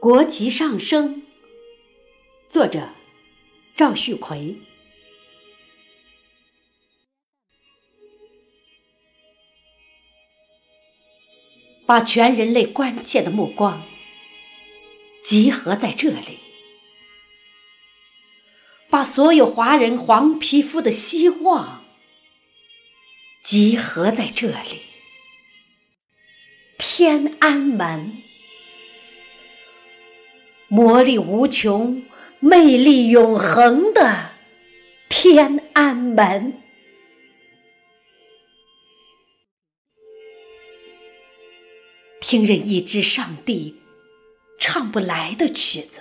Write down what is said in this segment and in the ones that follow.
国旗上升，作者赵旭奎。把全人类关切的目光集合在这里，把所有华人黄皮肤的希望集合在这里。天安门，魔力无穷、魅力永恒的天安门。听任一支上帝唱不来的曲子，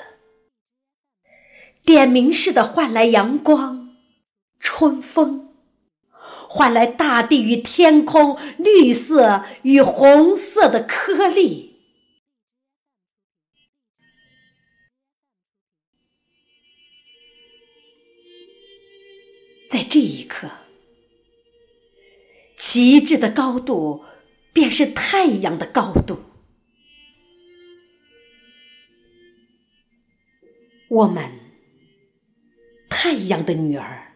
点名似的换来阳光、春风，换来大地与天空绿色与红色的颗粒。在这一刻，旗帜的高度。便是太阳的高度。我们，一样的女儿，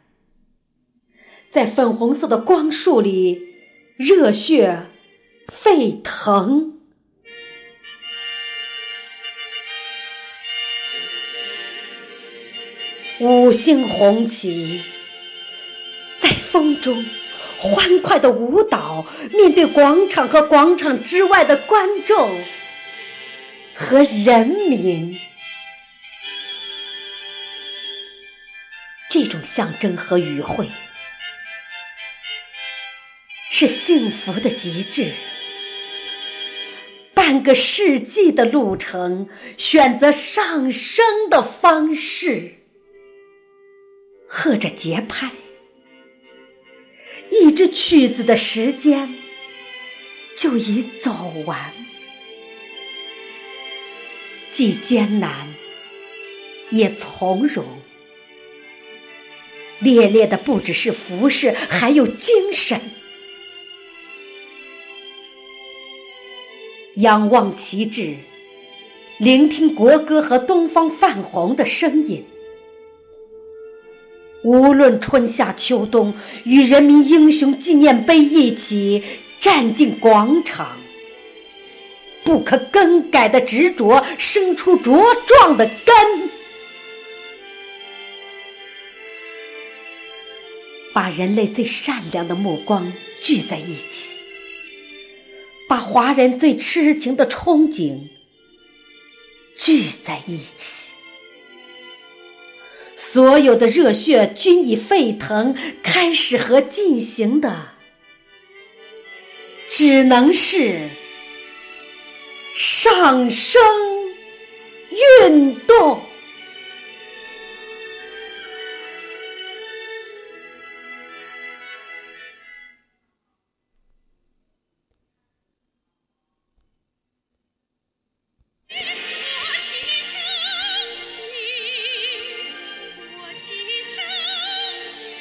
在粉红色的光束里热血沸腾，五星红旗在风中。欢快的舞蹈，面对广场和广场之外的观众和人民，象征和语汇是幸福的极致。半个世纪的路程，选择上升的方式，和着节拍。一支曲子的时间就已走完，既艰难也从容，烈烈的不只是服饰，还有精神。仰望旗帜，聆听国歌和东方泛红的声音。无论春夏秋冬，与人民英雄纪念碑一起站进广场，不可更改的执着生出茁壮的根，把人类最善良的目光聚在一起，把华人最痴情的憧憬聚在一起。所有的热血均已沸腾，开始和进行的只能是上升运动。It's.